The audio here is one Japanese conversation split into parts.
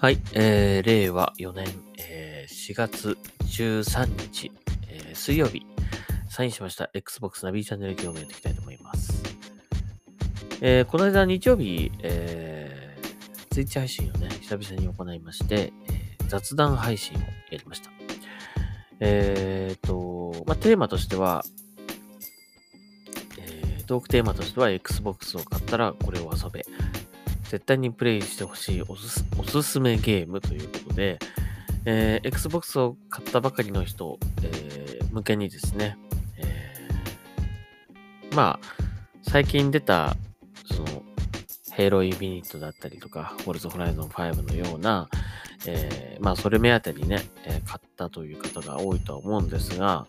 はい、えー、令和4年、えー、4月13日、えー、水曜日、サインしました Xbox ナビチャンネル業務やっていきたいと思います。えー、この間日曜日、えー、ツイッチ配信をね、久々に行いまして、えー雑談配信をやりました。えーと、まあ、テーマとしては、えートークテーマとしては Xbox を買ったらこれを遊べ。絶対にプレイしてほしいおすすめゲームということで、えー Xbox を買ったばかりの人、えー向けにですね、えーまあ、最近出た、その、ヘイロインフィニットだったりとか、フォルズホライゾン5のような、えーまあ、それ目当てにね、え買ったという方が多いとは思うんですが、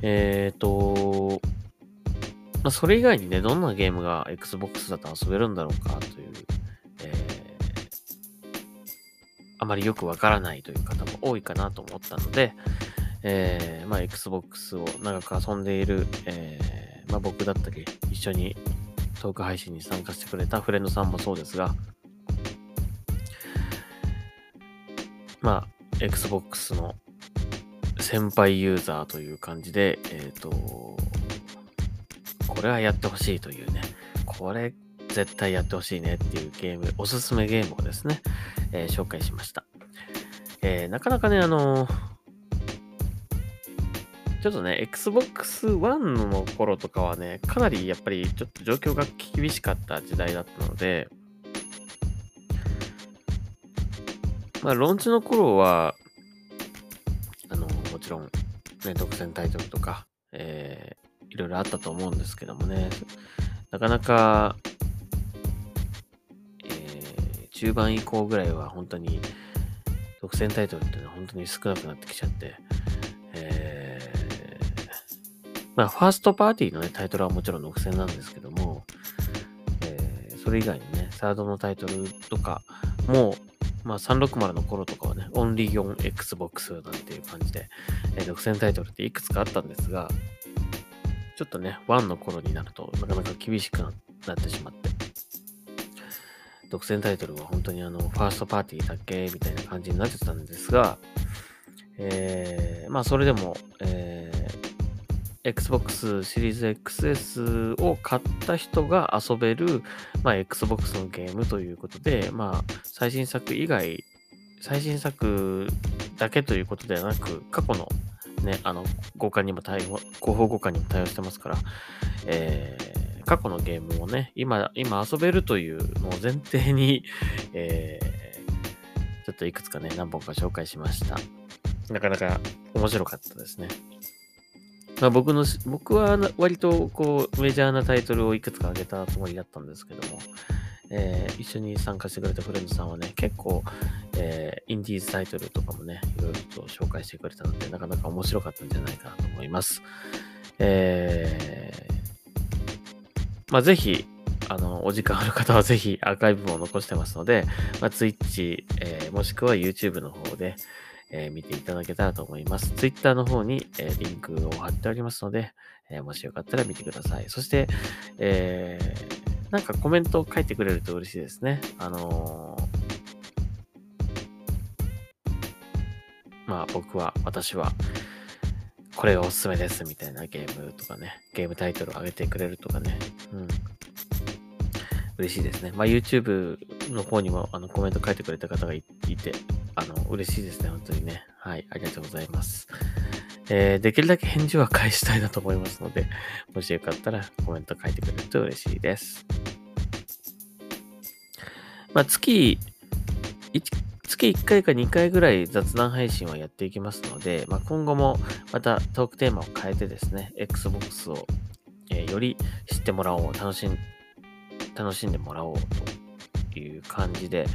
えっ、と、まあ、それ以外にね、どんなゲームが Xbox だと遊べるんだろうかという、えーあまりよくわからないという方も多いかなと思ったので、えーまあ、Xbox を長く遊んでいる、えーまあ、僕だったり、一緒にトーク配信に参加してくれたフレンドさんもそうですが、まあ、Xbox の先輩ユーザーという感じで、えっ、と、これはやってほしいというね、これ絶対やってほしいねっていうゲーム、おすすめゲームをですね、えー紹介しました。えーなかなかね、あのちょっとね、Xbox One の頃とかはね、かなりやっぱりちょっと状況が厳しかった時代だったので、まあ、ローンチの頃は、あの、もちろん、ね、独占タイトルとか、えーいろいろあったと思うんですけどもね、なかなか、えー中盤以降ぐらいは本当に、独占タイトルっていうのは本当に少なくなってきちゃって、えーまあ、ファーストパーティーのね、タイトルはもちろん独占なんですけども、えーそれ以外にね、サードのタイトルとかも、まあ、360の頃とかはね、オンリー 4Xbox なんていう感じで、えー独占タイトルっていくつかあったんですが、ちょっとね、1の頃になるとなかなか厳しくななってしまって、独占タイトルは本当にあの、ファーストパーティーだけみたいな感じになってたんですが、えーまあそれでも、えー Xbox シリーズ XS を買った人が遊べる、まあ、Xbox のゲームということで、まあ、最新作以外、最新作だけということではなく、過去のね、あの、交換にも対応、広報交換にも対応してますから、えー過去のゲームをね、今、今遊べるというのを前提に、えーちょっといくつかね、何本か紹介しました。なかなか面白かったですね。まあ、僕の、僕は割とこうメジャーなタイトルをいくつか挙げたつもりだったんですけども、えー一緒に参加してくれたフレンドさんはね、結構、えーインディーズタイトルとかもね、いろいろと紹介してくれたので、なかなか面白かったんじゃないかなと思います。えーまあ、ぜひ、あの、お時間ある方は ぜひアーカイブも残してますので、まあ、Twitch、えーもしくは YouTube の方で、えー見ていただけたらと思います。Twitter の方に、えーリンクを貼っておりますので、えもしよかったら見てください。そして、えーなんかコメントを書いてくれると嬉しいですね。あのーまあ僕は、私は、これがおすすめですみたいなゲームとかね、ゲームタイトルを上げてくれるとかね、うん。嬉しいですね。まあ YouTube の方にもあのコメント書いてくれた方がいて、あの、嬉しいですね、本当にね。はい、ありがとうございます。えーできるだけ返事は返したいなと思いますので、もしよかったらコメント書いてくれると嬉しいです。まあ、月、月1回か2回ぐらい雑談配信はやっていきますので、まあ、今後もまたトークテーマを変えてですね、Xbox を、えーより知ってもらおう、楽しん、楽しんでもらおうという感じで、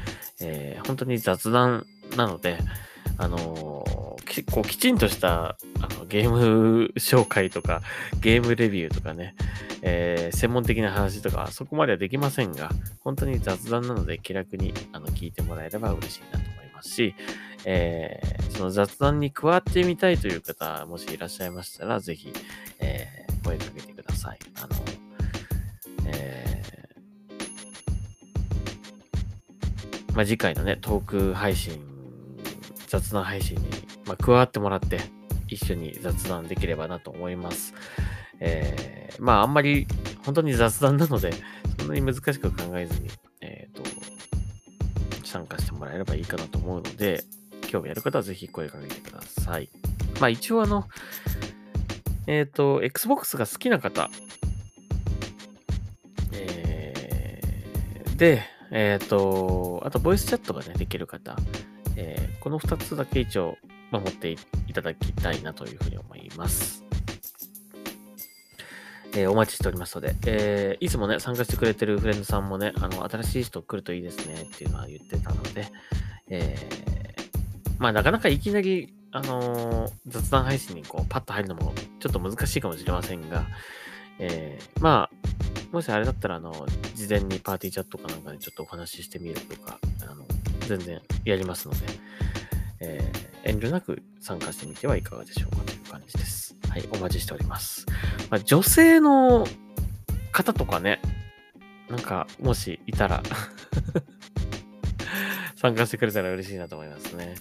えー本当に雑談なので、あのーこうきちんとしたあのゲーム紹介とか、ゲームレビューとかね、えー専門的な話とか、そこまではできませんが、本当に雑談なので気楽にあの聞いてもらえれば嬉しいなと思いますし、えーその雑談に加わってみたいという方、もしいらっしゃいましたら、ぜひ、えー声かけてください。あの、えーまあ、次回のね、トーク配信、雑談配信に、まあ、加わってもらって、一緒に雑談できればなと思います。えー、まあ、あんまり、本当に雑談なので、そんなに難しく考えずに、えっ、ー、と、参加してもらえればいいかなと思うので、興味ある方はぜひ声かけてください。まあ、一応あの、えっ、ー、と、Xbox が好きな方、えー、で、えっ、ー、と、あと、ボイスチャットがね、できる方、えー、この2つだけ一応、守っていっいただきたいなというふうに思います。えー、お待ちしておりますので、えー、いつもね、参加してくれてるフレンドさんもね、あの、新しい人来るといいですねっていうのは言ってたので、えー、まあ、なかなかいきなり、あの、雑談配信にこう、パッと入るのもちょっと難しいかもしれませんが、え、まあ、もしあれだったら、あの、事前にパーティーチャットかなんかでちょっとお話ししてみるとか、あの、全然やりますので、えー、遠慮なく参加してみてはいかがでしょうかという感じです。はい、お待ちしております。まあ、女性の方とかね、なんか、もしいたら 参加してくれたら嬉しいなと思いますね。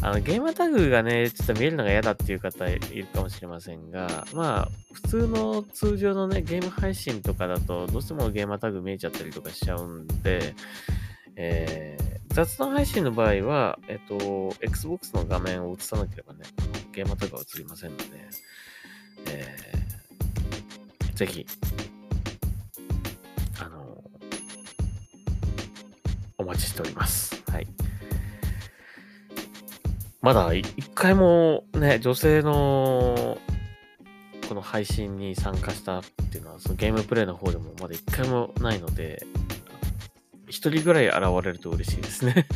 あの、ゲーマタグがね、ちょっと見えるのが嫌だっていう方いるかもしれませんが、まあ、普通の通常のね、ゲーム配信とかだと、どうしてもゲーマタグ見えちゃったりとかしちゃうんで、えー、雑談配信の場合は、えっと、Xbox の画面を映さなければね、ゲーマタグは映りませんので、えー、ぜひ、あの、お待ちしております。はい。まだ一回もね、女性のこの配信に参加したっていうのは、そのゲームプレイの方でもまだ一回もないので、一人ぐらい現れると嬉しいですね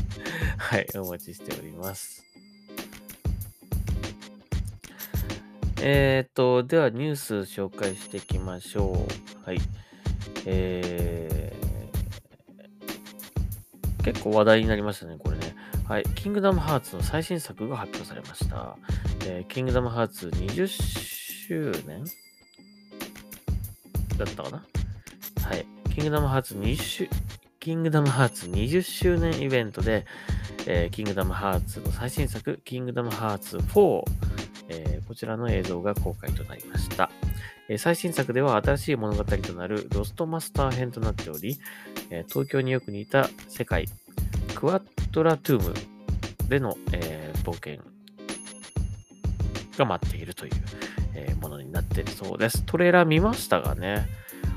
はい、お待ちしております。えっ、と、ではニュース紹介していきましょう。はい。えー、結構話題になりましたね、これね。はい。キングダムハーツの最新作が発表されました。えー、キングダムハーツ20周年？だったかな？はい。キングダムハーツ20周、キングダムハーツ20周年イベントで、えー、キングダムハーツの最新作、キングダムハーツ4、えー、こちらの映像が公開となりました。えー、最新作では新しい物語となるロストマスター編となっており、え東京によく似た世界、クワットラトゥームでの、え、冒険が待っているという、え、ものになっているそうです。トレーラー見ましたがね、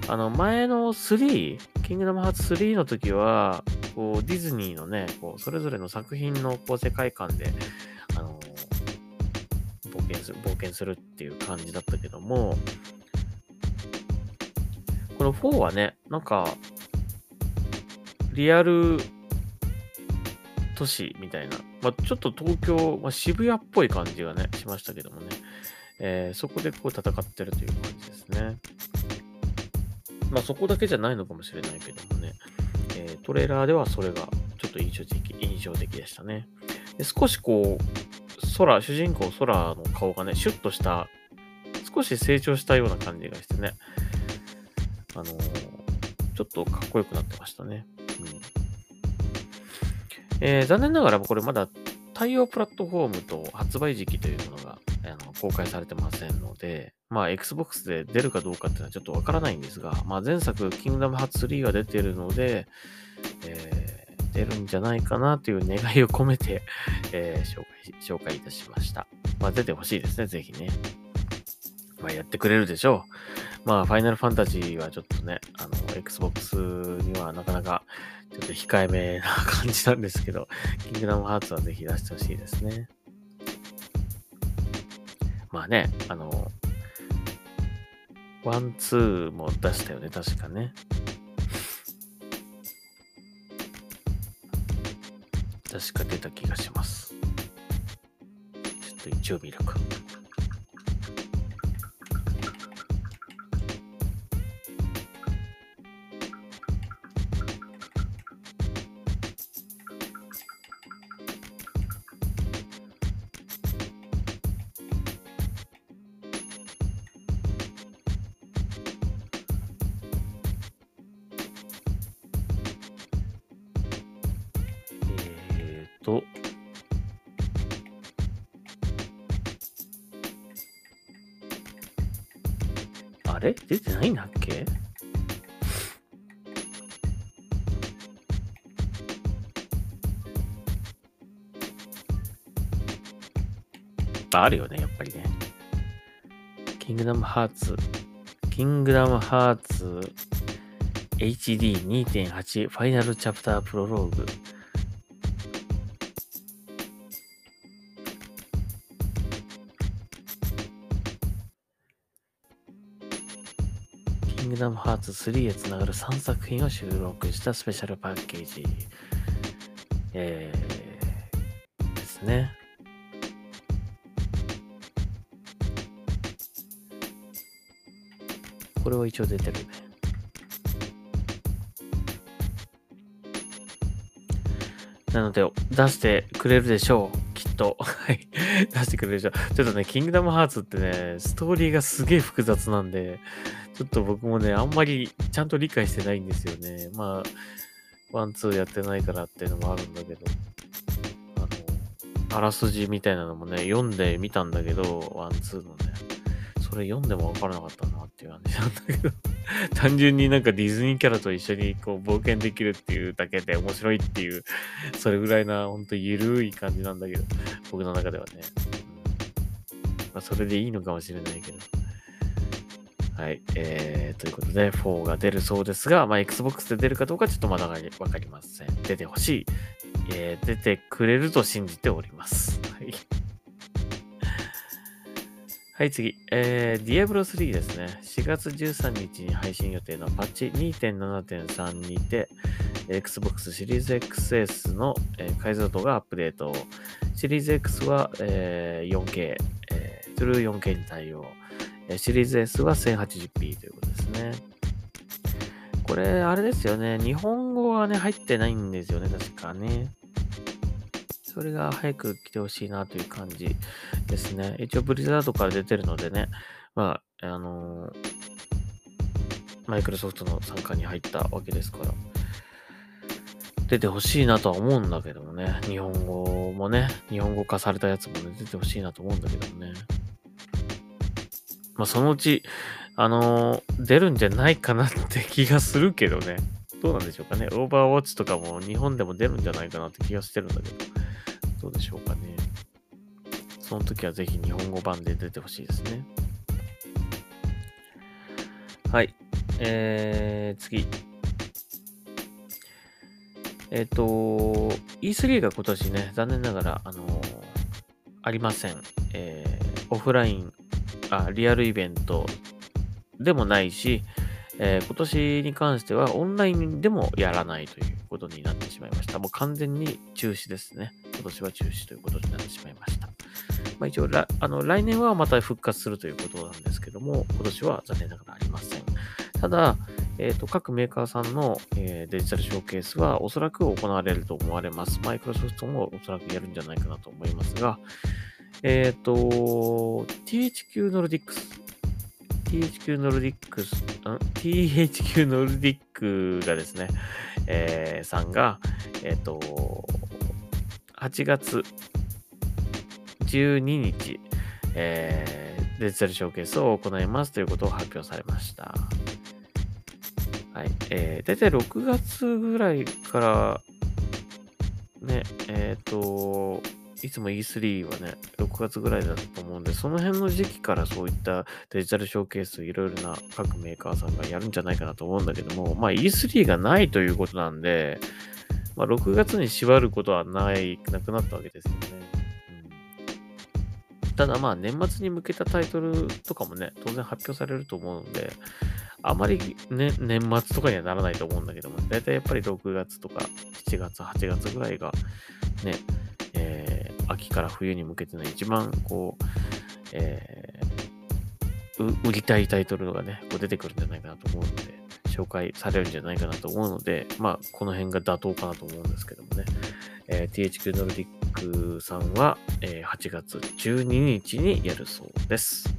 あの前の3、キングダムハーツ3の時は、こうディズニーのね、こうそれぞれの作品のこう世界観で、あの冒険する、冒険するっていう感じだったけども、この4はね、なんか、リアル都市みたいな、まあ、ちょっと東京、まあ、渋谷っぽい感じがね、しましたけどもね、えー、そこでこう戦ってるという感じですね。まあそこだけじゃないのかもしれないけどもね、えー、トレーラーではそれがちょっと印象的、印象的でしたね。で少しこう、空、主人公空の顔がね、シュッとした、少し成長したような感じがしてね、あのー、ちょっとかっこよくなってましたね。うんえー、残念ながらこれまだ対応プラットフォームと発売時期というものがあの公開されてませんので、まあ、Xbox で出るかどうかっていうのはちょっとわからないんですが、まあ、前作、キングダムハーツ3が出てるので、えー、出るんじゃないかなという願いを込めて、えー、紹介、紹介いたしました。まあ、出てほしいですね、ぜひね。まあ、やってくれるでしょう。まあ、ファイナルファンタジーはちょっとね、あの、Xbox にはなかなかちょっと控えめな感じなんですけど、キングダムハーツはぜひ出してほしいですね。まあね、あの、ワン、ツーも出したよね、確かね。確か出た気がします。ちょっと一応見るか。あるよね、やっぱりね。キングダムハーツ、キングダムハーツ HD2.8 ファイナルチャプタープロローグ。キングダムハーツ3へつながる3作品を収録したスペシャルパッケージ。えー、ですね。これは一応出てるね。なので、出してくれるでしょう。きっと。はい。出してくれるでしょう。ちょっとね、キングダムハーツってね、ストーリーがすげえ複雑なんで、ちょっと僕もね、あんまりちゃんと理解してないんですよね。まあ、ワン、ツーやってないからっていうのもあるんだけど、あの、あらすじみたいなのもね、読んでみたんだけど、ワン、ツーのね、それ読んでもわからなかったなっていう感じなんだけど 単純になんかディズニーキャラと一緒にこう冒険できるっていうだけで面白いっていう、それぐらいな、ほんとゆるい感じなんだけど、僕の中ではね。まあ、それでいいのかもしれないけど。はい。えー、ということで、4が出るそうですが、まあ、Xbox で出るかどうかちょっとまだわかりません。出てほしい。えー、出てくれると信じております。はい。次。えー、ディアブロ3ですね。4月13日に配信予定のパッチ2.7.3にて、Xbox シリーズ XS の、えー、解像度がアップデート。シリーズ X は、えー、4K、えー、True 4K に対応。シリーズ S は 1080p ということですね。これ、あれですよね。日本語はね、入ってないんですよね、確かね。それが早く来てほしいなという感じですね。一応ブリザードから出てるのでね、まあ、あのー、マイクロソフトの参加に入ったわけですから、出てほしいなとは思うんだけどもね、日本語もね、日本語化されたやつもね、出てほしいなと思うんだけどもね。まあ、そのうち、あの、出るんじゃないかなって気がするけどね。どうなんでしょうかね。オーバーウォッチとかも日本でも出るんじゃないかなって気がしてるんだけど。どうでしょうかね。その時はぜひ日本語版で出てほしいですね。はい。えー、次。えっ、ー、と、E3 が今年ね、残念ながら、あのー、ありません。えー、オフライン、あ、リアルイベントでもないし、えー、今年に関してはオンラインでもやらないということになってしまいました。もう完全に中止ですね。今年は中止ということになってしまいました。まあ、一応あの、来年はまた復活するということなんですけども、今年は残念ながらありません。ただ、えーと、各メーカーさんの、えー、デジタルショーケースはおそらく行われると思われます。マイクロソフトもおそらくやるんじゃないかなと思いますが、えっ、ー、と、THQ ノルディックス、THQ ノルディックス、?THQ ノルディックがですね、えー、さんが、えっ、ー、と、8月12日、えー、デジタルショーケースを行いますということを発表されました。はい。えー、大体6月ぐらいから、ね、えっ、ー、と、いつも E3 はね、6月ぐらいだと思うんで、その辺の時期からそういったデジタルショーケース、いろいろな各メーカーさんがやるんじゃないかなと思うんだけども、まあ E3 がないということなんで、まあ6月に縛ることはない、なくなったわけですよね。ただまあ年末に向けたタイトルとかもね、当然発表されると思うので、あまりね、年末とかにはならないと思うんだけども、だいたいやっぱり6月とか7月、8月ぐらいがね、えー、秋から冬に向けての一番こう、えー、売りたいタイトルがね、こう出てくるんじゃないかなと思うので、紹介されるんじゃないかなと思うので、まあ、この辺が妥当かなと思うんですけどもね。えー、THQ ノルディックさんは、えー、8月12日にやるそうです。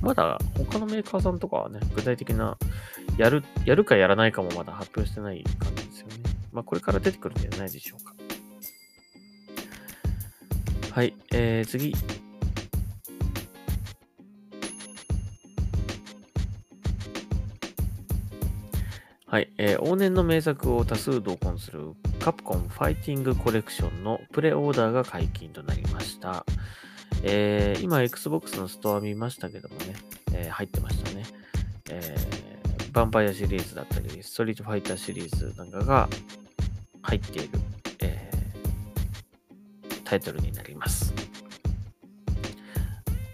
まだ他のメーカーさんとかはね、具体的な、やる、やるかやらないかもまだ発表してない感じですよね。まあ、これから出てくるんじゃないでしょうか。はい、えー、次。はい、えー往年の名作を多数同梱するカプコンファイティングコレクションのプレオーダーが解禁となりました。えー今、Xbox のストア見ましたけどもね、えー入ってましたね。えーヴァンパイアシリーズだったり、ストリートファイターシリーズなんかが入っている、タイトルになります。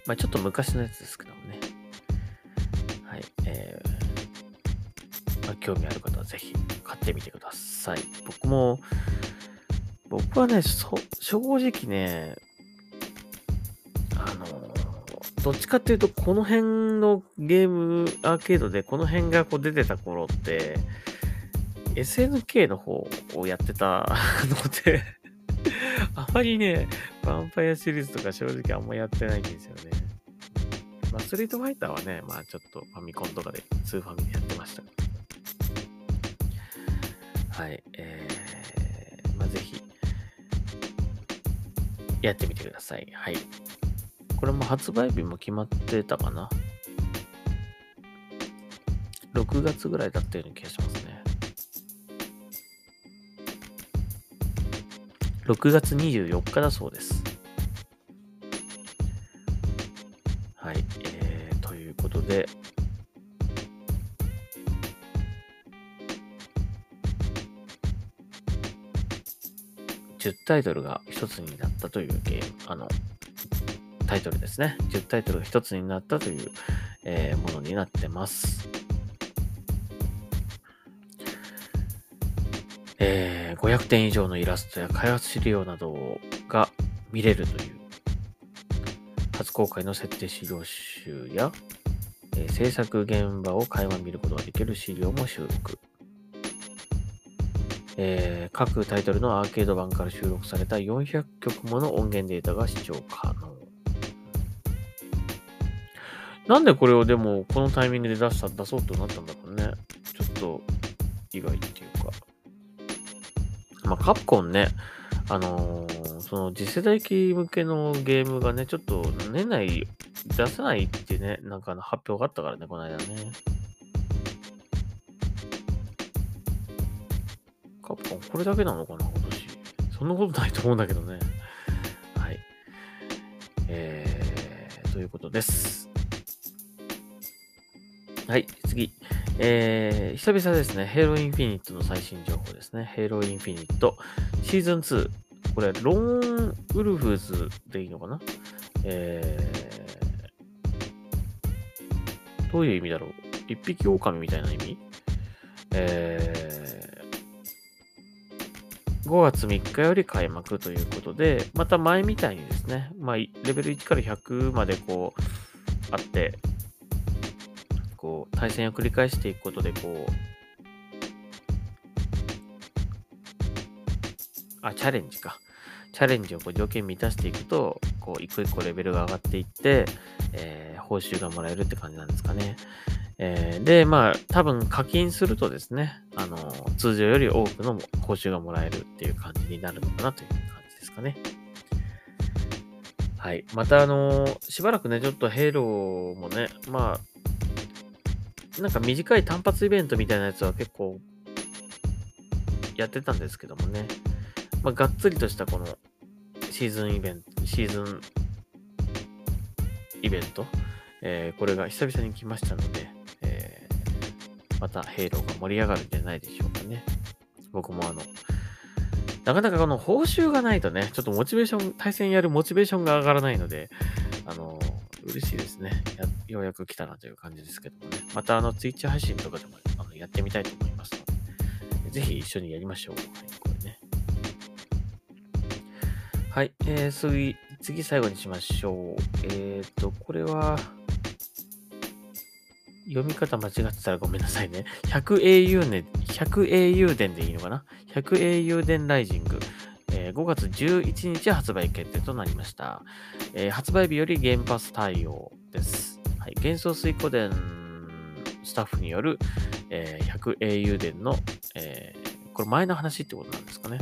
まあちょっと昔のやつですけどもね。はい。えーまあ、興味ある方はぜひ買ってみてください。僕も、僕はね、正直ね、あの、どっちかっていうと、この辺のゲームアーケードでこの辺がこう出てた頃って、SNK の方をやってたので、あまりね、ヴァンパイアシリーズとか正直あんまやってないんですよね。まあ、ストリートファイターはね、まあちょっとファミコンとかで、スーファミでやってました。はい。えー、まあぜひ、やってみてください。はい。これも発売日も決まってたかな？6月ぐらいだったような気がし6月24日だそうです。はい。えー、ということで、10タイトルが1つになったというゲーム、あの、タイトルですね。10タイトルが1つになったという、えーものになってます。500点以上のイラストや開発資料などが見れるという、初公開の設定資料集や、えー制作現場を垣間見ることができる資料も収録。えー各タイトルのアーケード版から収録された400曲もの音源データが視聴可能。なんでこれをでもこのタイミングで出した、出そうとなったんだろうね。ちょっと意外っていうか。まあ、カプコンね、あのーその次世代機向けのゲームがね、ちょっと年内出せないってね、なんかの発表があったからね、この間ね。カプコンこれだけなのかな、今年。そんなことないと思うんだけどね。はい。えー、ということです。はい、次。えー、久々ですね、ヘロインフィニットの最新情報ですね。ヘロインフィニットシーズン2。これ、ローンウルフズでいいのかな？えー、どういう意味だろう？一匹狼みたいな意味？えー、5月3日より開幕ということで、また前みたいにですね、まあ、レベル1から100までこう、あって、こう、対戦を繰り返していくことで、こう、あ、チャレンジか。チャレンジをこう条件満たしていくと、こう、一個一個レベルが上がっていって、えー報酬がもらえるって感じなんですかね。えーで、まあ、多分課金するとですね、あの、通常より多くの報酬がもらえるっていう感じになるのかなという感じですかね。はい。また、あの、しばらくね、ちょっとヘイローもね、まあ、なんか短い単発イベントみたいなやつは結構やってたんですけどもね、まあ、がっつりとしたこのシーズンイベント、シーズンイベント、えーこれが久々に来ましたので、えーまたヘイローが盛り上がるんじゃないでしょうかね。僕もあの、なかなかこの報酬がないとね、ちょっとモチベーション、対戦やるモチベーションが上がらないので、あの、嬉しいですね。やようやく来たなという感じですけどもね。またあの、ツイッチ配信とかでもあのやってみたいと思いますので、ぜひ一緒にやりましょう。はい、これね。はい、えー、次、次最後にしましょう。えーと、これは、読み方間違ってたらごめんなさいね。100au ね、100au 伝でいいのかな ?100au 伝ライジング。えー5月11日発売決定となりました。えー発売日よりゲームパス対応です。はい、幻想水湖伝スタッフによる、えー 100au 伝の、えーこれ前の話ってことなんですかね。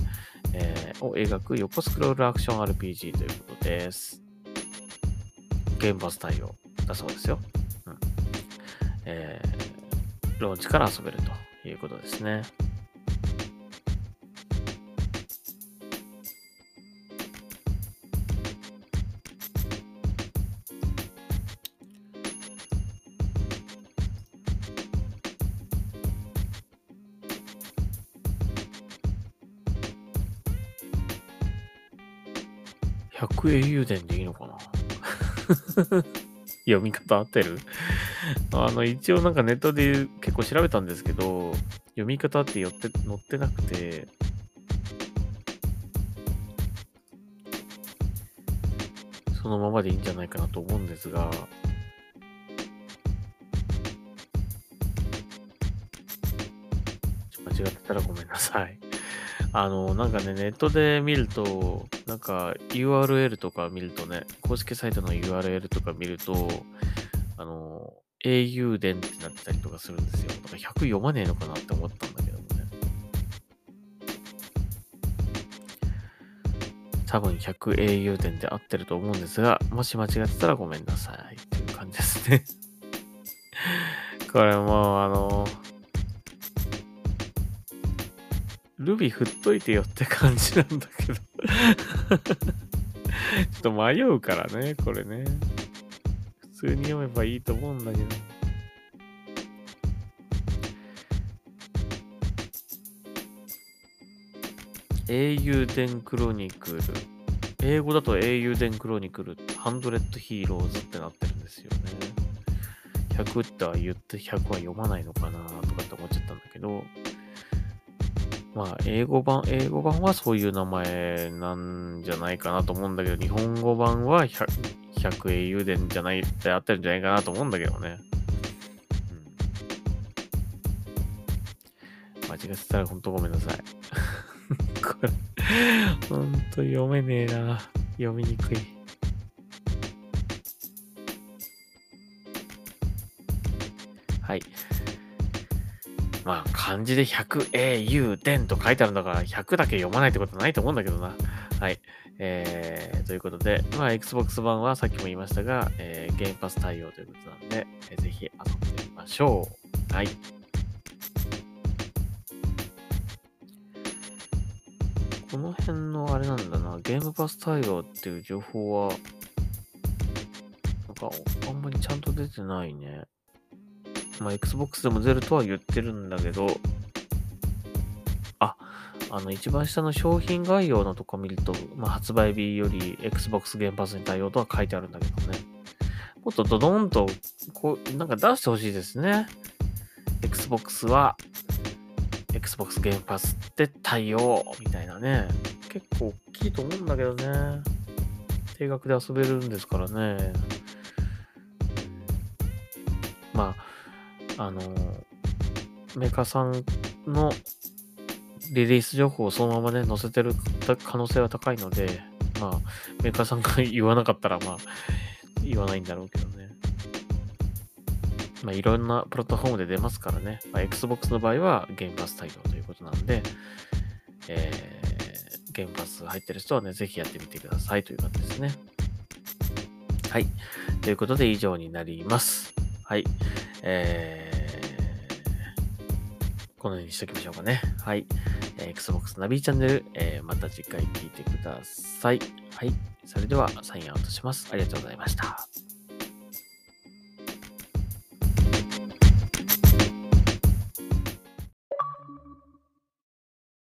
えーを描く横スクロールアクション RPG ということです。ゲームパス対応だそうですよ。うんえーローンチから遊べるということですね。100au 伝でいいのかな？読み方合ってる？あの、一応なんかネットで結構調べたんですけど、読み方って寄って載ってなくて、そのままでいいんじゃないかなと思うんですが、間違ってたらごめんなさい。あの、なんかね、ネットで見ると、なんか URL とか見るとね、公式サイトの URL とか見ると、あの、au 伝ってなってたりとかするんですよ。だから100読まねえのかなって思ったんだけどもね。多分 100au 伝で合ってると思うんですが、もし間違ってたらごめんなさいっていう感じですね。これもうあの、ルビー振っといてよって感じなんだけど ちょっと迷うからね、これね。普通に読めばいいと思うんだけど。英雄伝クロニクル。英語だと英雄伝クロニクル、ハンドレッドヒーローズってなってるんですよね。100っては言って100は読まないのかなとかって思っちゃったんだけど、まあ、英語版、英語版はそういう名前なんじゃないかなと思うんだけど、日本語版は 100, 英雄伝じゃないってあってるんじゃないかなと思うんだけどね。うん、間違ってたら本当ごめんなさい。これ、ほんと読めねえな。読みにくい。はい。まあ、漢字で 100au 伝と書いてあるんだから、100だけ読まないってことないと思うんだけどな。はい。えー、ということで、まあ、Xbox 版はさっきも言いましたが、えー、ゲームパス対応ということなんで、えー、ぜひ遊んでみましょう。はい。この辺のあれなんだな、ゲームパス対応っていう情報は、なんか、あんまりちゃんと出てないね。まあ、Xbox でも出るとは言ってるんだけど、あ、あの、一番下の商品概要のとこ見ると、まあ、発売日より Xbox 原発に対応とは書いてあるんだけどね。もっとドドンと、こう、なんか出してほしいですね。Xbox は、Xbox 原発で対応みたいなね。結構大きいと思うんだけどね。定額で遊べるんですからね。あの、メーカーさんのリリース情報をそのままね、載せてる可能性は高いので、まあ、メーカーさんが言わなかったら、まあ、言わないんだろうけどね。まあ、いろんなプラットフォームで出ますからね。まあ、Xbox の場合は、ゲームパス対応ということなんで、えー、ゲームパス入ってる人はね、ぜひやってみてくださいという感じですね。はい。ということで、以上になります。はい。えー、このようにしときましょうかね。はい。えー、Xbox ナビチャンネル、えー、また次回聞いてください。はい。それでは、サインアウトします。ありがとうございました。